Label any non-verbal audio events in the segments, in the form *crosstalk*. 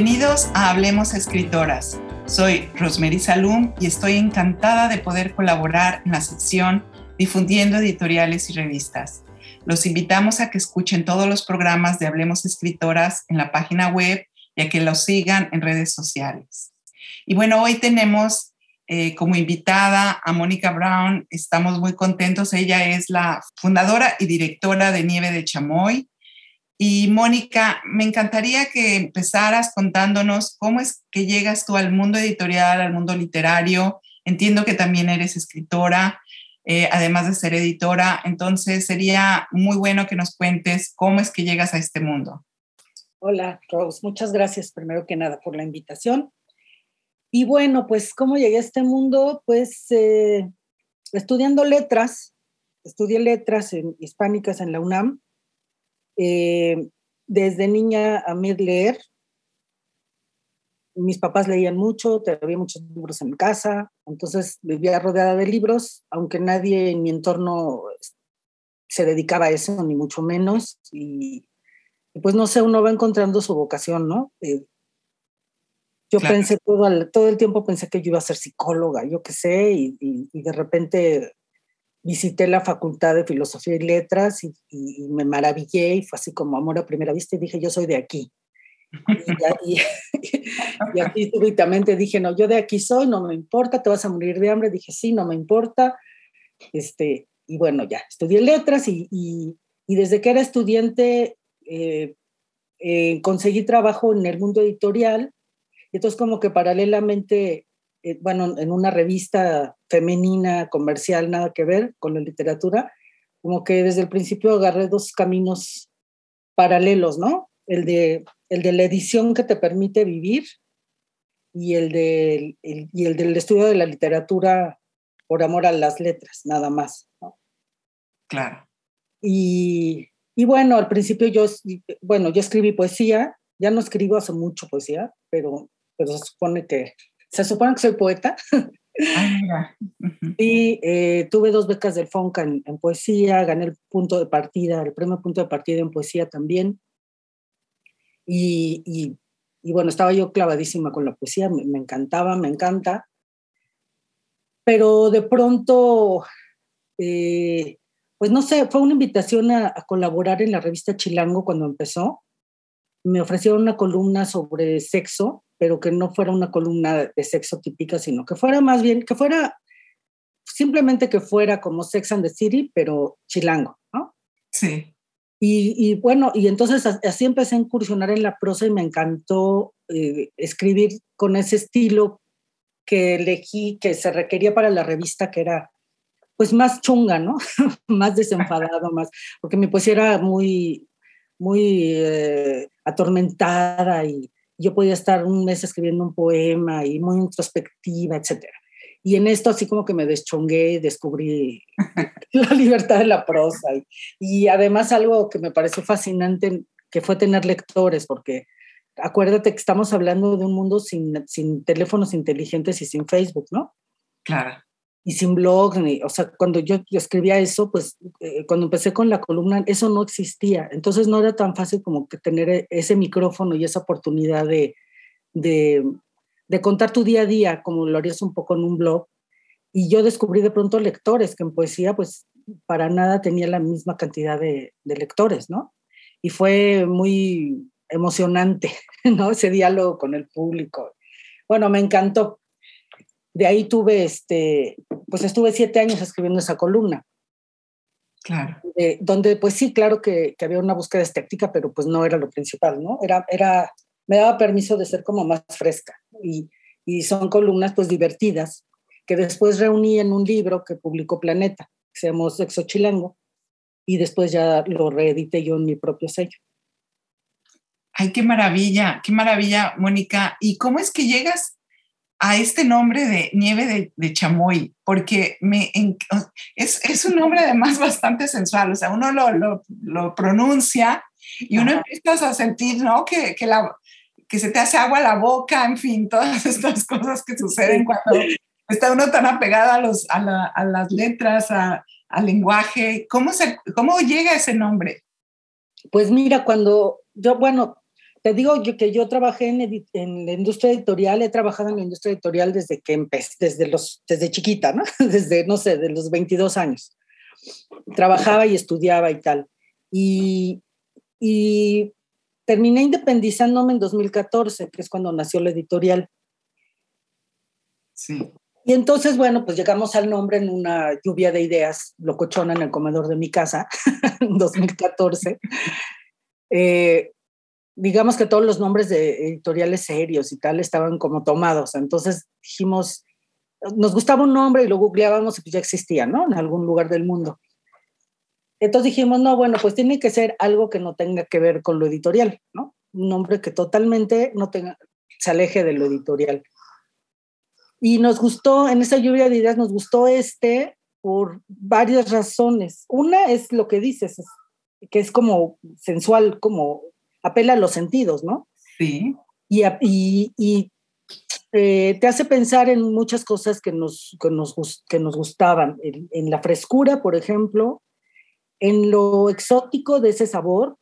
Bienvenidos a Hablemos Escritoras. Soy Rosemary Salum y estoy encantada de poder colaborar en la sección Difundiendo Editoriales y Revistas. Los invitamos a que escuchen todos los programas de Hablemos Escritoras en la página web y a que los sigan en redes sociales. Y bueno, hoy tenemos eh, como invitada a Mónica Brown. Estamos muy contentos. Ella es la fundadora y directora de Nieve de Chamoy. Y Mónica, me encantaría que empezaras contándonos cómo es que llegas tú al mundo editorial, al mundo literario. Entiendo que también eres escritora, eh, además de ser editora. Entonces sería muy bueno que nos cuentes cómo es que llegas a este mundo. Hola, Rose. Muchas gracias primero que nada por la invitación. Y bueno, pues cómo llegué a este mundo, pues eh, estudiando letras, estudié letras hispánicas en la UNAM. Eh, desde niña a mí leer. Mis papás leían mucho, había muchos libros en casa, entonces vivía rodeada de libros, aunque nadie en mi entorno se dedicaba a eso, ni mucho menos. Y, pues no sé, uno va encontrando su vocación, ¿no? Eh, yo pensé todo el, todo el tiempo, pensé que yo iba a ser psicóloga, yo qué sé, y, y, de repente visité la Facultad de Filosofía y Letras y, y, me maravillé y fue así como amor a primera vista y dije, yo soy de aquí. y, *laughs* y, aquí súbitamente dije, no, yo de aquí soy, no me importa, te vas a morir de hambre. Dije, sí, no me importa. Este, y bueno, ya, estudié letras y, desde que era estudiante eh, eh, conseguí trabajo en el mundo editorial entonces como que paralelamente, eh, bueno, en una revista femenina, comercial, nada que ver con la literatura, como que desde el principio agarré dos caminos paralelos, ¿no? El de, el de la edición que te permite vivir y el, de, y el del estudio de la literatura por amor a las letras, nada más. ¿no? Claro. Y, y, bueno, al principio yo, bueno, yo escribí poesía, ya no escribo hace mucho poesía, pero pero se supone que, se supone que soy poeta. Ah, y eh, tuve dos becas del FONCA en, poesía, gané el punto de partida, el premio punto de partida en poesía también. Y, y, bueno, estaba yo clavadísima con la poesía, me, encantaba, me encanta. Pero de pronto, eh, pues no sé, fue una invitación a, a, colaborar en la revista Chilango cuando empezó. Me ofrecieron una columna sobre sexo pero que no fuera una columna de sexo típica, sino que fuera más bien, que fuera simplemente que fuera como Sex and the City, pero chilango, ¿no? Sí. Y, bueno, y entonces así empecé a incursionar en la prosa y me encantó eh, escribir con ese estilo que elegí, que se requería para la revista, que era pues más chunga, ¿no? *laughs* más desenfadado, más, porque mi poesía era muy, muy eh, atormentada y, yo podía estar un mes escribiendo un poema y muy introspectiva, etc. Y en esto así como que me deschongué y descubrí *laughs* la libertad de la prosa. Y, y, además algo que me pareció fascinante, que fue tener lectores, porque acuérdate que estamos hablando de un mundo sin, sin teléfonos inteligentes y sin Facebook, ¿no? Claro y sin blog, ni, o sea, cuando yo escribía eso, pues eh, cuando empecé con la columna, eso no existía. Entonces no era tan fácil como que tener e, ese micrófono y esa oportunidad de, de, de, contar tu día a día, como lo harías un poco en un blog. Y yo descubrí de pronto lectores, que en poesía, pues para nada tenía la misma cantidad de, de lectores, ¿no? Y fue muy emocionante, *laughs* ¿no? Ese diálogo con el público. Bueno, me encantó. De ahí tuve este, pues estuve siete años escribiendo esa columna. Claro. Eh, donde, pues sí, claro que, que, había una búsqueda estética, pero pues no era lo principal, ¿no? Era, era, me daba permiso de ser como más fresca. Y, y son columnas pues divertidas, que después reuní en un libro que publicó Planeta, que se llamó Sexo Chilango, y después ya lo reedité yo en mi propio sello. Ay, qué maravilla, qué maravilla, Mónica. ¿Y cómo es que llegas a este nombre de nieve de, chamoy, porque me, es, es, un nombre además *laughs* bastante sensual, o sea, uno lo, lo, lo pronuncia y uno empieza a sentir, ¿no? Que, que, la, que se te hace agua la boca, en fin, todas *laughs* estas cosas que suceden cuando está uno tan apegado a, los, a, la, a las letras, a, al lenguaje. ¿Cómo, se, ¿Cómo llega ese nombre? Pues mira, cuando yo, bueno, te digo yo, que yo trabajé en, en, la industria editorial, he trabajado en la industria editorial desde que empecé, desde, los, desde chiquita, ¿no? *laughs* Desde, no sé, de los 22 años. Trabajaba y estudiaba y tal. Y, y terminé independizándome en 2014, que es cuando nació la editorial. Sí. Y entonces, bueno, pues llegamos al nombre en una lluvia de ideas locochona en el comedor de mi casa, *laughs* en 2014. Eh, digamos que todos los nombres de editoriales serios y tal estaban como tomados. Entonces dijimos, nos gustaba un nombre y lo googleábamos y pues ya existía, ¿no? En algún lugar del mundo. Entonces dijimos, no, bueno, pues tiene que ser algo que no tenga que ver con lo editorial, ¿no? Un nombre que totalmente no tenga, se aleje de lo editorial. Y nos gustó, en esa lluvia de ideas, nos gustó este por varias razones. Una es lo que dices, que es como sensual, como apela a los sentidos, ¿no? Sí. Y, y, eh, te hace pensar en muchas cosas que nos, que nos, que nos gustaban, en, la frescura, por ejemplo, en lo exótico de ese sabor,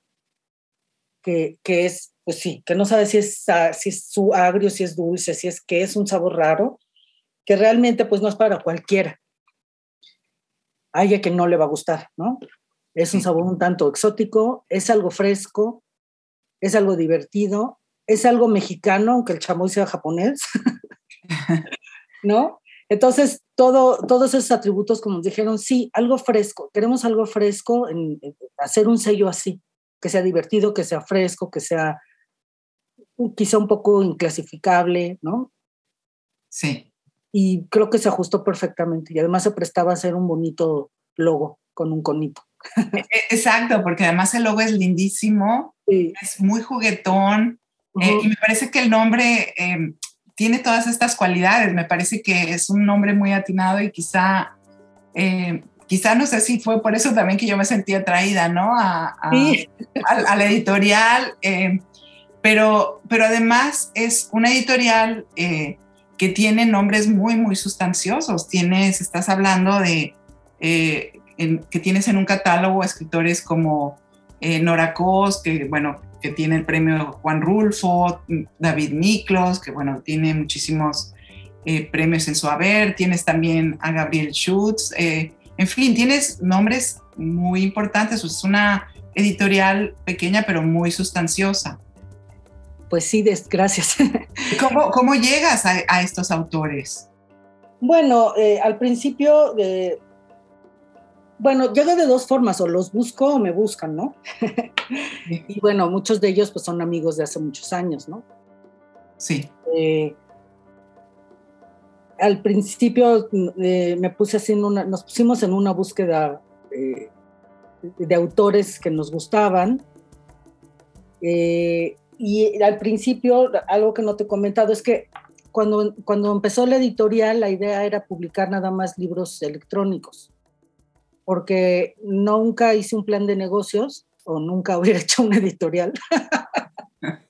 que, que es, pues sí, que no sabes si es, si es su agrio, si es dulce, si es que es un sabor raro, que realmente pues no es para cualquiera. Hay a que no le va a gustar, ¿no? Es un sabor un tanto exótico, es algo fresco, es algo divertido, es algo mexicano, aunque el chamoy sea japonés, *laughs* ¿no? Entonces, todo, todos esos atributos, como nos dijeron, sí, algo fresco, queremos algo fresco, en, hacer un sello así, que sea divertido, que sea fresco, que sea quizá un poco inclasificable, ¿no? Sí y creo que se ajustó perfectamente y además se prestaba a hacer un bonito logo con un conito. E, e, exacto, porque además el logo es lindísimo, es muy juguetón eh, y me parece que el nombre em, tiene todas estas cualidades, me parece que es un nombre muy atinado y quizá, em, quizá no sé si fue por eso también que yo me sentí atraída, ¿no? A, a, la editorial, em, pero, pero además es una editorial eh, que tiene nombres muy, muy sustanciosos. Tienes, estás hablando de eh, que tienes en un catálogo escritores como eh, Nora Cos, que bueno, que tiene el premio Juan Rulfo, David Miklos, que bueno, tiene muchísimos eh, premios en su haber. Tienes también a Gabriel Schutz. en fin, tienes nombres muy importantes. Es una editorial pequeña pero muy sustanciosa pues sí, gracias. *laughs* ¿Cómo, cómo llegas a, estos autores? Bueno, eh, al principio, bueno, llego de dos formas, o los busco o me buscan, ¿no? *laughs* y bueno, muchos de ellos pues son amigos de hace muchos años, ¿no? Sí. Eh, al principio eh, me puse así una, nos pusimos en una búsqueda de autores que nos gustaban. Eh, y al principio, algo que no te he comentado es que cuando, cuando empezó la editorial, la idea era publicar nada más libros electrónicos, porque nunca hice un plan de negocios o nunca *laughs* hubiera hecho una editorial. *laughs*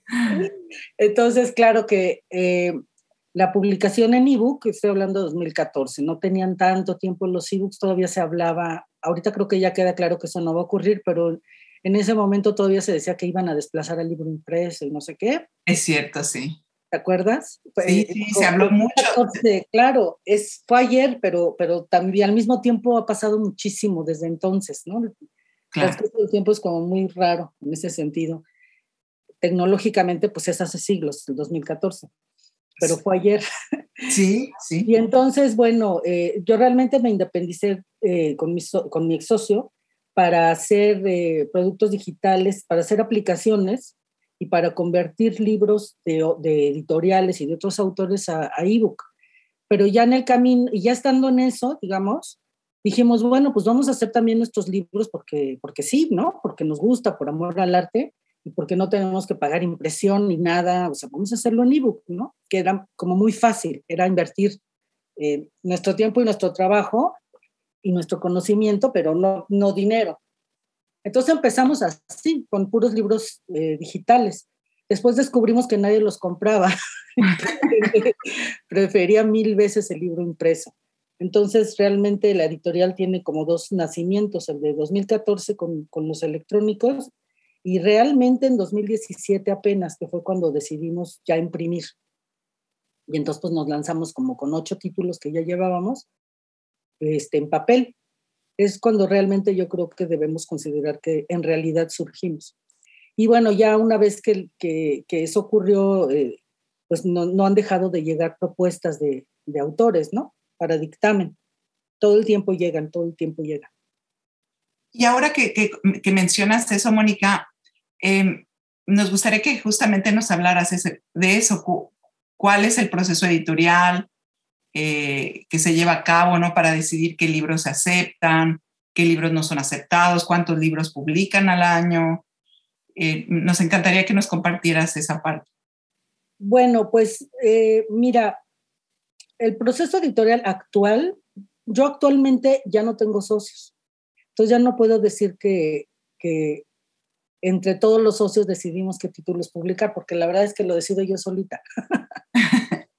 Entonces, claro que eh, la publicación en ebook, estoy hablando de 2014, no tenían tanto tiempo los ebooks, todavía se hablaba, ahorita creo que ya queda claro que eso no va a ocurrir, pero en ese momento todavía se decía que iban a desplazar al libro impreso y no sé qué. Es cierto, sí. ¿Te acuerdas? Sí, sí se habló mucho. claro, es, fue ayer, pero, pero también al mismo tiempo ha pasado muchísimo desde entonces, ¿no? Claro. El tiempo es como muy raro en ese sentido. Tecnológicamente, pues es hace siglos, el 2014, pero fue ayer. Sí, sí. Y entonces, bueno, eh, yo realmente me independicé eh, con, mi con mi ex socio para hacer eh, productos digitales, para hacer aplicaciones y para convertir libros de, editoriales y de otros autores a, ebook. Pero ya en el camino, y ya estando en eso, digamos, dijimos, bueno, pues vamos a hacer también nuestros libros porque, porque sí, ¿no? Porque nos gusta, por amor al arte y porque no tenemos que pagar impresión ni nada, o sea, vamos a hacerlo en ebook, ¿no? Que era como muy fácil, era invertir eh, nuestro tiempo y nuestro trabajo y nuestro conocimiento, pero no, no dinero. Entonces empezamos así, con puros libros eh, digitales. Después descubrimos que nadie los compraba. *laughs* Prefería mil veces el libro impreso. Entonces, realmente la editorial tiene como dos nacimientos, el de 2014 con, con los electrónicos Y realmente en 2017 apenas, que fue cuando decidimos ya imprimir. Y entonces pues nos lanzamos como con ocho títulos que ya llevábamos este, en papel. Es cuando realmente yo creo que debemos considerar que en realidad surgimos. Y bueno, ya una vez que, que, eso ocurrió, eh, pues no, no, han dejado de llegar propuestas de, de autores, ¿no? Para dictamen. Todo el tiempo llegan, todo el tiempo llegan. Y ahora que, que, mencionas eso, Mónica, em, nos gustaría que justamente nos hablaras de eso. ¿Cuál es el proceso editorial eh, que se lleva a cabo ¿no? para decidir qué libros se aceptan, qué libros no son aceptados, cuántos libros publican al año? Eh, nos encantaría que nos compartieras esa parte. Bueno, pues eh, mira, el proceso editorial actual, yo actualmente ya no tengo socios. Entonces ya no puedo decir que, entre todos los socios decidimos qué títulos publicar, porque la verdad es que lo decido yo solita. *laughs*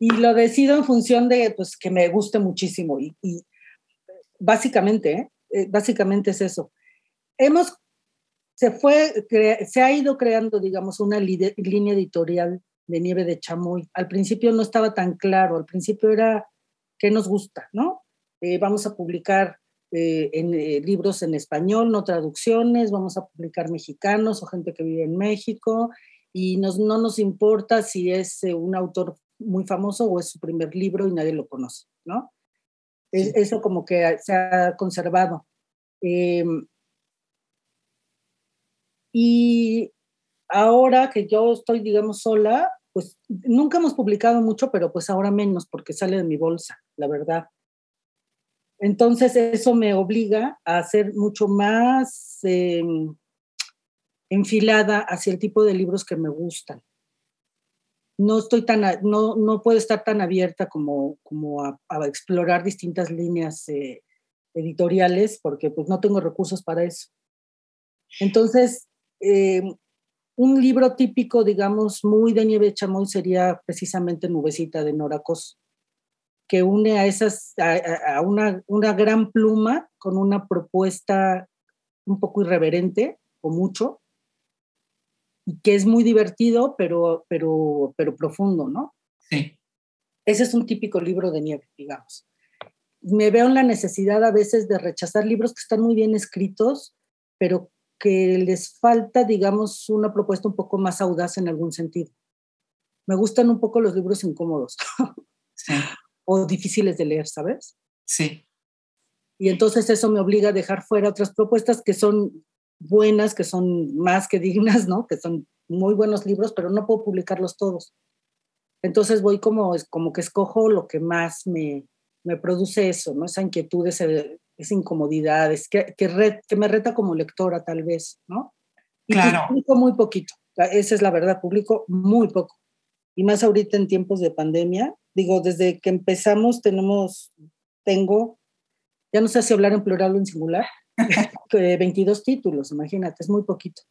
y lo decido en función de pues, que me guste muchísimo. Y, básicamente, ¿eh? Eh, básicamente es eso. Hemos, se, fue, se ha ido creando, digamos, una línea editorial de Nieve de Chamoy. Al principio no estaba tan claro, al principio era qué nos gusta, ¿no? Eh, vamos a publicar eh, en, eh, libros en español, no traducciones, vamos a publicar mexicanos o gente que vive en México y no nos importa si es eh, un autor muy famoso o es su primer libro y nadie lo conoce, ¿no? eso como que se ha conservado. Em, y ahora que yo estoy, digamos, sola, pues nunca hemos publicado mucho, pero pues ahora menos porque sale de mi bolsa, la verdad. Entonces eso me obliga a ser mucho más em, enfilada hacia el tipo de libros que me gustan. No, estoy tan, no, no puedo estar tan abierta como, como a, explorar distintas líneas eh, editoriales porque pues no tengo recursos para eso. Entonces, em, un libro típico, digamos, muy de Nieve Chamoy sería precisamente Nubecita de Nora Cos que une a, esas, a, una, una, gran pluma con una propuesta un poco irreverente o mucho, que es muy divertido, pero, pero, pero profundo, ¿no? Sí. Ese es un típico libro de nieve, digamos. Me veo en la necesidad a veces de rechazar libros que están muy bien escritos, pero que les falta, digamos, una propuesta un poco más audaz en algún sentido. Me gustan un poco los libros incómodos. *laughs* Sí o difíciles de leer, ¿sabes? Sí. Y entonces eso me obliga a dejar fuera otras propuestas que son buenas, que son más que dignas, ¿no? Que son muy buenos libros, pero no puedo publicarlos todos. Entonces voy como, como que escojo lo que más me, me produce eso, ¿no? Esa inquietud, esa incomodidad, es que, que, que, me reta como lectora tal vez, ¿no? Y claro. publico muy poquito, esa es la verdad, publico muy poco. Y más ahorita en tiempos de pandemia, Digo, desde que empezamos tenemos, tengo, ya no sé si hablar en plural o en singular, *laughs* 22 títulos, imagínate, es muy poquito.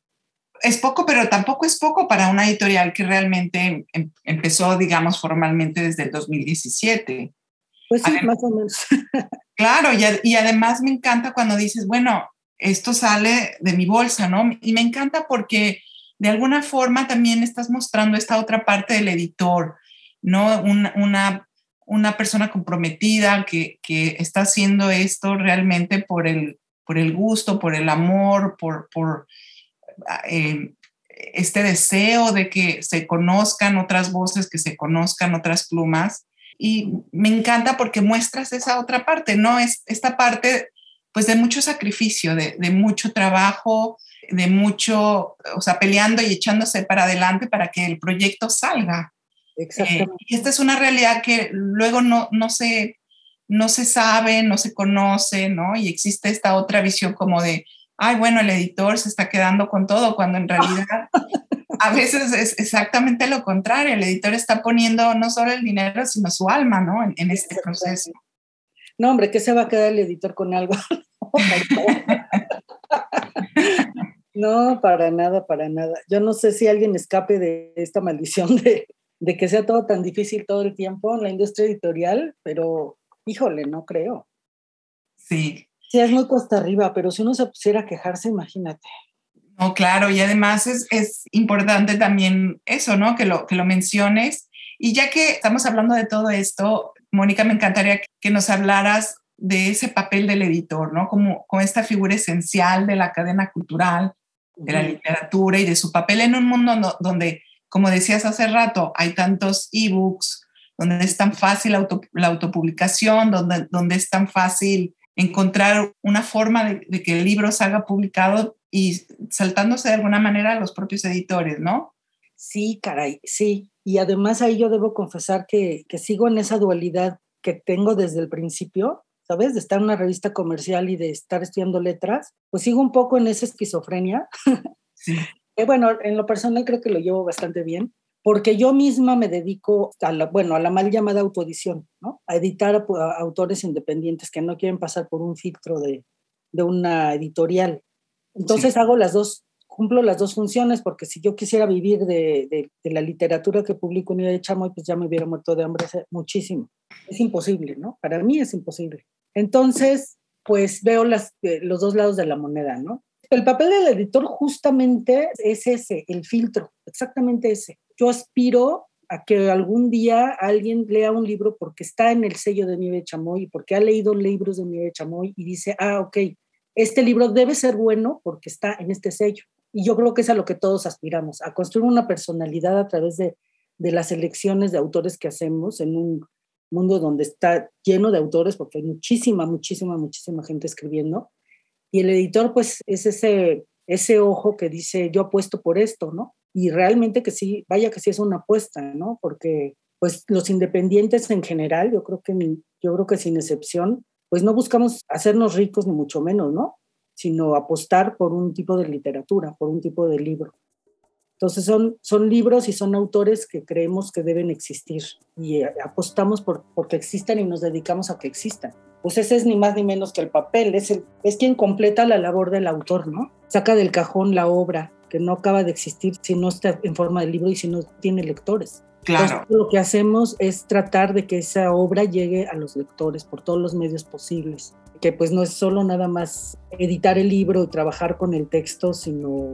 Es poco, pero tampoco es poco para una editorial que realmente em, empezó, digamos, formalmente desde el 2017. Pues sí, más o menos. *laughs* claro, y, y además me encanta cuando dices, bueno, esto sale de mi bolsa, ¿no? Y me encanta porque de alguna forma también estás mostrando esta otra parte del editor, ¿no? Una, una, persona comprometida que, está haciendo esto realmente por el, por el gusto, por el amor, por, por eh, este deseo de que se conozcan otras voces, que se conozcan otras plumas. Y me encanta porque muestras esa otra parte, ¿no? Es esta parte, pues, de mucho sacrificio, de, de mucho trabajo, de mucho, o sea, peleando y echándose para adelante para que el proyecto salga. Eh, y esta es una realidad que luego no, no, se, no se sabe, no se conoce, ¿no? Y existe esta otra visión como de, ay, bueno, el editor se está quedando con todo, cuando en realidad *laughs* a veces es exactamente lo contrario, el editor está poniendo no solo el dinero, sino su alma, ¿no? En, en este proceso. No, hombre, ¿qué se va a quedar el editor con algo? *laughs* no, para nada, para nada. Yo no sé si alguien escape de esta maldición de, de que sea todo tan difícil todo el tiempo en la industria editorial, pero híjole, no creo. Sí. Sí, es muy cuesta arriba, pero si uno se pusiera a quejarse, imagínate. No, claro, y además es, es, importante también eso, ¿no? Que lo, que lo menciones. Y ya que estamos hablando de todo esto, Mónica, me encantaría que nos hablaras de ese papel del editor, ¿no? Como, como esta figura esencial de la cadena cultural, de la literatura y de su papel en un mundo donde, como decías hace rato, hay tantos ebooks, donde es tan fácil la autopublicación, donde, donde es tan fácil encontrar una forma de, de, que el libro salga publicado y saltándose de alguna manera a los propios editores, ¿no? Sí, caray, sí. Y además ahí yo debo confesar que, que sigo en esa dualidad que tengo desde el principio, ¿sabes? De estar en una revista comercial y de estar estudiando letras, pues sigo un poco en esa esquizofrenia. Sí. *laughs* bueno, en lo personal creo que lo llevo bastante bien, porque yo misma me dedico a la, bueno, a la mal llamada autoedición, ¿no? A editar a, autores independientes que no quieren pasar por un filtro de, de una editorial. Entonces hago las dos, cumplo las dos funciones, porque si yo quisiera vivir de, de, de la literatura que publico en de Chamoy, pues ya me hubiera muerto de hambre muchísimo. Es imposible, ¿no? Para mí es imposible. Entonces, pues veo las, eh, los dos lados de la moneda, ¿no? El papel del editor justamente es ese, el filtro, exactamente ese. Yo aspiro a que algún día alguien lea un libro porque está en el sello de Nieve Chamoy, porque ha leído libros de Nieve Chamoy y dice, ah, ok, este libro debe ser bueno porque está en este sello. Y yo creo que es a lo que todos aspiramos, a construir una personalidad a través de, de las elecciones de autores que hacemos en un mundo donde está lleno de autores, porque hay muchísima, muchísima, muchísima gente escribiendo. Y el editor, pues, es ese, ese ojo que dice, yo apuesto por esto, ¿no? Y realmente que sí, vaya que sí es una apuesta, ¿no? Porque, pues, los independientes en general, yo creo que, yo creo que sin excepción, pues no buscamos hacernos ricos ni mucho menos, ¿no? Sino apostar por un tipo de literatura, por un tipo de libro. Entonces son, son libros y son autores que creemos que deben existir y eh, apostamos por porque existan y nos dedicamos a que existan. Pues ese es ni más ni menos que el papel, es, el, es quien completa la labor del autor, ¿no? Saca del cajón la obra que no acaba de existir si no está en forma de libro y si no tiene lectores. Claro. lo que hacemos es tratar de que esa obra llegue a los lectores por todos los medios posibles. Que pues no es solo nada más editar el libro y trabajar con el texto, sino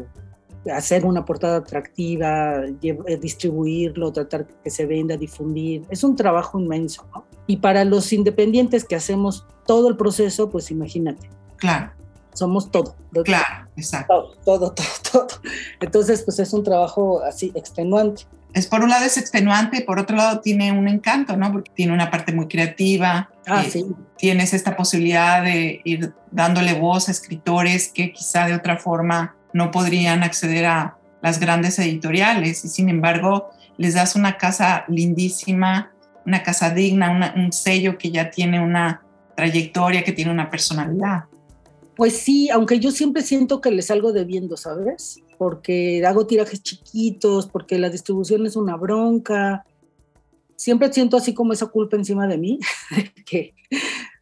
hacer una portada atractiva, eh, distribuirlo, tratar que se venda, difundir. Es un trabajo inmenso, ¿no? Y para los independientes que hacemos todo el proceso, pues imagínate. Claro. Somos todo. Claro, exacto. Todo, todo, todo, Entonces, pues es un trabajo así extenuante. Es por un lado es extenuante, por otro lado tiene un encanto, ¿no? Porque tiene una parte muy creativa. Ah, eh, sí. Tienes esta posibilidad de ir dándole voz a escritores que quizá de otra forma no podrían acceder a las grandes editoriales y sin embargo les das una casa lindísima, una casa digna, un sello que ya tiene una trayectoria, que tiene una personalidad. Pues sí, aunque yo siempre siento que les salgo debiendo, ¿sabes? Porque hago tirajes chiquitos, porque la distribución es una bronca. Siempre siento así como esa culpa encima de mí, *laughs* que,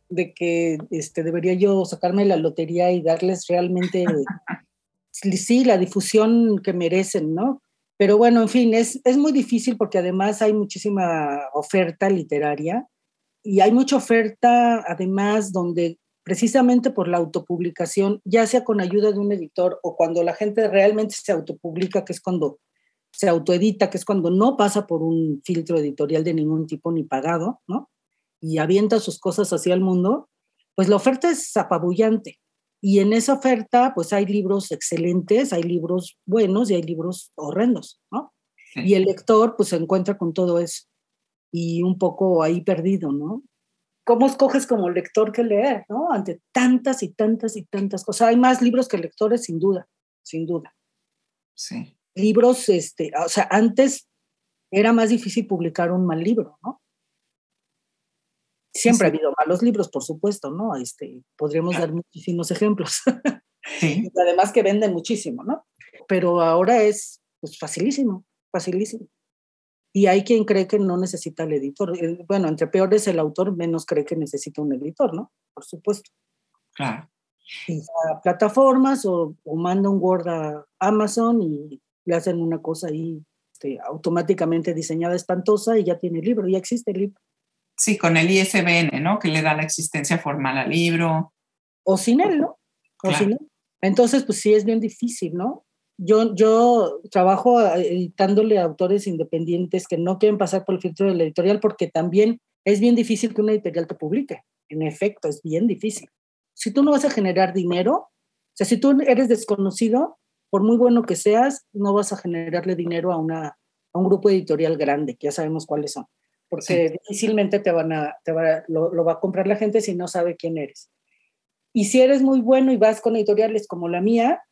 de que este, debería yo sacarme la lotería y darles realmente *laughs* sí, la difusión que merecen, ¿no? Pero bueno, en fin, es, es muy difícil porque además hay muchísima oferta literaria y hay mucha oferta además donde precisamente por la autopublicación, ya sea con ayuda de un editor o cuando la gente realmente se autopublica, que es cuando se autoedita, que es cuando no pasa por un filtro editorial de ningún tipo ni pagado, ¿no? Y avienta sus cosas hacia el mundo, pues la oferta es apabullante. Y en esa oferta, pues hay libros excelentes, hay libros buenos y hay libros horrendos, ¿no? Y el lector, pues se encuentra con todo eso y un poco ahí perdido, ¿no? ¿Cómo escoges como lector que leer, ¿no? Ante tantas y tantas y tantas cosas. Hay más libros que lectores, sin duda, sin duda. Sí. Libros, este, o sea, antes era más difícil publicar un mal libro, ¿no? Siempre ha habido malos libros, por supuesto, ¿no? Este, podríamos dar muchísimos ejemplos. Sí. *laughs* Además que venden muchísimo, ¿no? Pero ahora es pues, facilísimo, facilísimo. Y hay quien cree que no necesita el editor. Eh, bueno, entre peor es el autor, menos cree que necesita un editor, ¿no? Por supuesto. Claro. Y a plataformas o, o, manda un Word a Amazon y le hacen una cosa ahí este, automáticamente diseñada espantosa y ya tiene el libro, ya existe el libro. Sí, con el ISBN, ¿no? Que le da la existencia formal al libro. O sin él, ¿no? O sin él. Entonces, pues sí es bien difícil, ¿no? Yo, yo trabajo editándole a autores independientes que no quieren pasar por el filtro de la editorial porque también es bien difícil que una editorial te publique. En efecto, es bien difícil. Si tú no vas a generar dinero, o sea, si tú eres desconocido, por muy bueno que seas, no vas a generarle dinero a, una, a un grupo editorial grande, que ya sabemos cuáles son, porque difícilmente te van a, te va, lo, lo va a comprar la gente si no sabe quién eres. Y si eres muy bueno y vas con editoriales como la mía,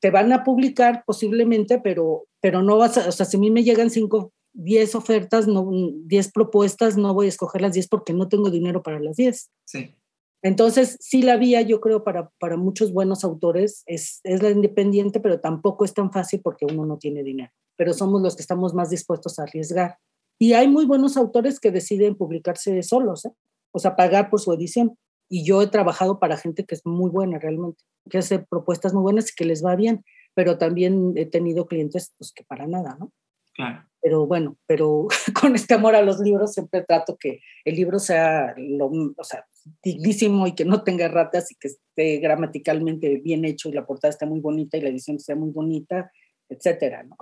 te van a publicar posiblemente, pero, pero no vas a, o sea, si a mí me llegan cinco, diez ofertas, no, diez propuestas, no voy a escoger las diez porque no tengo dinero para las diez. Sí. Entonces, sí la vía, yo creo, para, para muchos buenos autores es, es la independiente, pero tampoco es tan fácil porque uno no tiene dinero. Pero somos los que estamos más dispuestos a arriesgar. Y hay muy buenos autores que deciden publicarse solos, ¿eh? o sea, pagar por su edición. Y yo he trabajado para gente que es muy buena realmente, que hace propuestas muy buenas y que les va bien, pero también he tenido clientes pues, que para nada, ¿no? Claro. Pero bueno, pero *laughs* con este amor a los libros siempre trato que el libro sea, lo, o sea dignísimo y que no tenga ratas y que esté gramaticalmente bien hecho y la portada esté muy bonita y la edición sea muy bonita, etcétera, ¿no?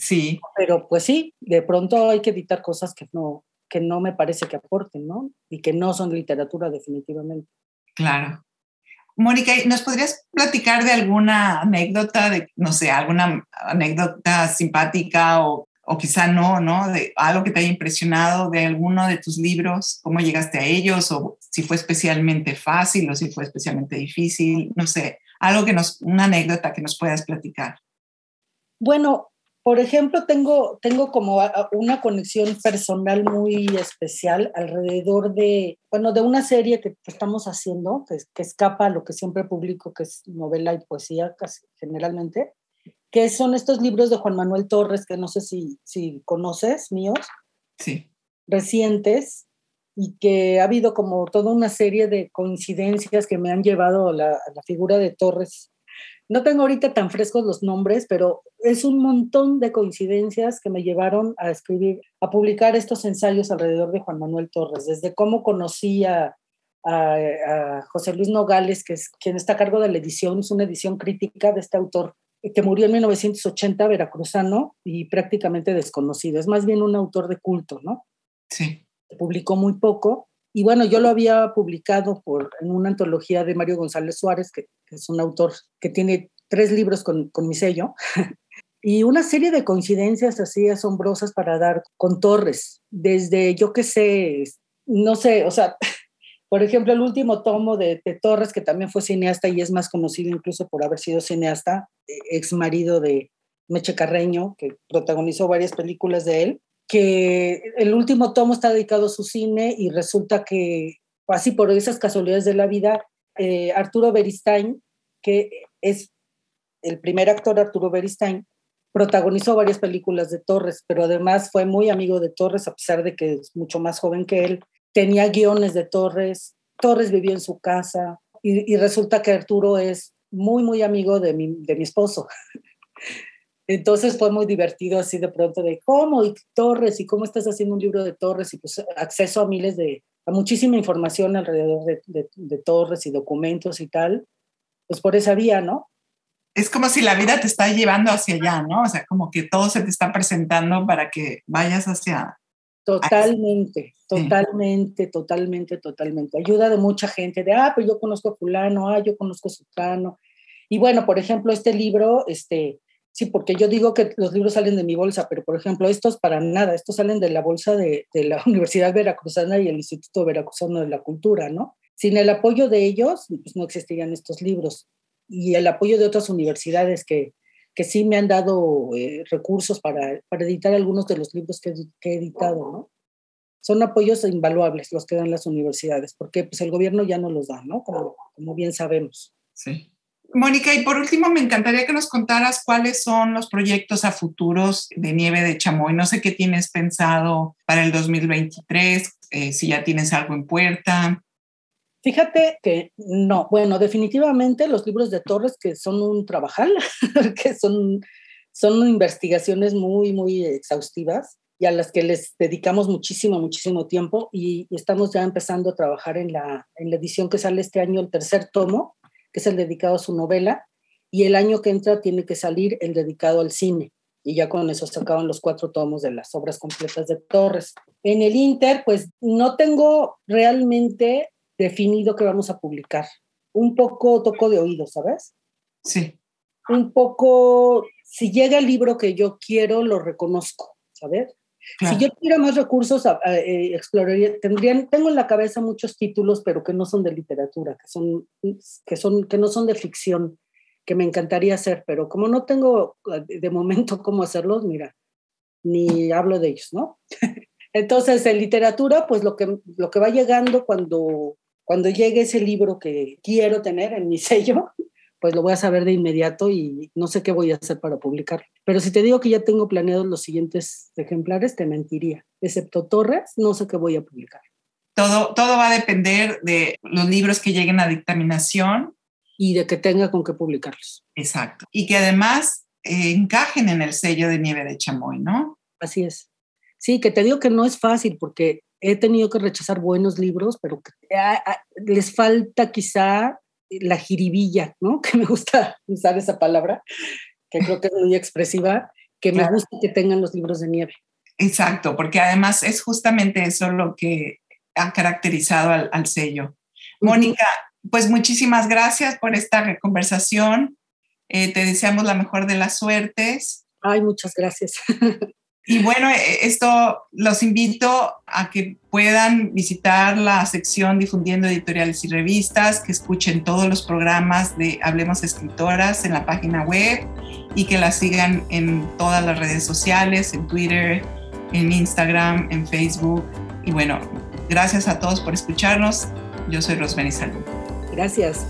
Sí. Pero pues sí, de pronto hay que editar cosas que no, que no me parece que aporten, ¿no? Y que no son literatura definitivamente. Claro. Mónica, ¿nos podrías platicar de alguna anécdota, de, no sé, alguna anécdota simpática o, o quizá no, ¿no? De algo que te haya impresionado de alguno de tus libros, cómo llegaste a ellos o si fue especialmente fácil o si fue especialmente difícil, no sé, algo que nos, una anécdota que nos puedas platicar. Bueno, por ejemplo, tengo, tengo como una conexión personal muy especial alrededor de, bueno, de una serie que, estamos haciendo, que, que, escapa a lo que siempre publico, que es novela y poesía casi, generalmente, que son estos libros de Juan Manuel Torres, que no sé si, si conoces, míos. Sí. Recientes, y que ha habido como toda una serie de coincidencias que me han llevado a la, a la figura de Torres no tengo ahorita tan frescos los nombres, pero es un montón de coincidencias que me llevaron a escribir, a publicar estos ensayos alrededor de Juan Manuel Torres, desde cómo conocí a, José Luis Nogales, que es quien está a cargo de la edición, es una edición crítica de este autor que murió en 1980, veracruzano y prácticamente desconocido. Es más bien un autor de culto, ¿no? Sí. Publicó muy poco y bueno, yo lo había publicado por, en una antología de Mario González Suárez, que, es un autor que tiene tres libros con, con mi sello, *laughs* y una serie de coincidencias así asombrosas para dar con Torres, desde yo qué sé, no sé, o sea, *laughs* por ejemplo, el último tomo de, de, Torres, que también fue cineasta y es más conocido incluso por haber sido cineasta, eh, ex marido de Meche Carreño, que protagonizó varias películas de él, que el último tomo está dedicado a su cine y resulta que, así por esas casualidades de la vida, eh, Arturo Beristain, que es el primer actor Arturo Beristain, protagonizó varias películas de Torres, pero además fue muy amigo de Torres, a pesar de que es mucho más joven que él. Tenía guiones de Torres, Torres vivió en su casa y, y resulta que Arturo es muy, muy amigo de mi, de mi esposo. *laughs* Entonces fue muy divertido así de pronto de cómo y Torres y cómo estás haciendo un libro de Torres y pues acceso a miles de, a muchísima información alrededor de, de, Torres y documentos y tal, pues por esa vía, ¿no? Es como si la vida te está llevando hacia allá, ¿no? O sea, como que todo se te está presentando para que vayas hacia... Totalmente, totalmente, totalmente, totalmente. Ayuda de mucha gente, de, ah, pues yo conozco a fulano, ah, yo conozco a sultano. Y bueno, por ejemplo, este libro, este, Sí, porque yo digo que los libros salen de mi bolsa, pero por ejemplo, estos para nada, estos salen de la bolsa de, la *laughs* Universidad Veracruzana y el Instituto Veracruzano de la Cultura, ¿no? Sin el apoyo de ellos, pues no existirían estos libros. Y el apoyo de otras universidades que, que sí me han dado eh, recursos para, para, editar algunos de los libros que, que, he editado, ¿no? Son apoyos invaluables los que dan las universidades, porque pues el gobierno ya no los da, ¿no? Como, como bien sabemos. Sí. Mónica, y por último, me encantaría que nos contaras cuáles son los proyectos a futuros de Nieve de Chamoy. No sé qué tienes pensado para el 2023, eh, si ya tienes algo en puerta. Fíjate que no, bueno, definitivamente los libros de Torres, que son un trabajal, *laughs* que son, son investigaciones muy, muy exhaustivas y a las que les dedicamos muchísimo, muchísimo tiempo y, y estamos ya empezando a trabajar en la, en la edición que sale este año, el tercer tomo, que es el dedicado a su novela. y el año que entra tiene que salir el dedicado al cine. Y ya con eso se acaban los cuatro tomos de las obras completas de Torres. En el Inter, pues no tengo realmente definido qué vamos a publicar. Un poco toco de oído, ¿sabes? Sí. Un poco, si llega el libro que yo quiero, lo reconozco, ¿sabes? Si yo tuviera más recursos, eh, exploraría, tendrían, tengo en la cabeza muchos títulos, pero que no son de literatura, que, son, que, son, que no son de ficción, que me encantaría hacer, pero como no tengo eh, de momento *laughs* cómo hacerlos, mira, ni hablo de ellos, ¿no? *laughs* Entonces, en literatura, pues lo que, lo que va llegando cuando, cuando llegue ese libro que quiero tener en mi *laughs* sello, pues lo voy a saber de inmediato y no sé qué voy a hacer para publicarlo. Pero si te digo que ya tengo planeados los siguientes ejemplares, te mentiría. Excepto Torres, no sé qué voy a publicar. Todo, todo va a depender de los libros que lleguen a dictaminación. Y de que tenga con qué publicarlos. Exacto. Y que además eh, encajen en el sello de Nieve de Chamoy, ¿no? Así es. Sí, que te digo que no es fácil porque he tenido que rechazar buenos libros, pero ah, ah, les falta quizá la jiribilla, ¿no? *laughs* Que me gusta usar esa palabra, que creo que es muy expresiva, que me gusta que tengan los libros de nieve. Exacto, porque además es justamente eso lo que ha caracterizado al, sello. Mónica, pues muchísimas gracias por esta conversación. Eh, te deseamos la mejor de las suertes. Ay, muchas gracias. *laughs* Y bueno, e, esto los invito a que puedan visitar la sección Difundiendo Editoriales y Revistas, que escuchen todos los programas de Hablemos Escritoras en la página web y que la sigan en todas las redes sociales, en Twitter, en Instagram, en Facebook. Y bueno, gracias a todos por escucharnos. Yo soy Rosemary Salud. Gracias.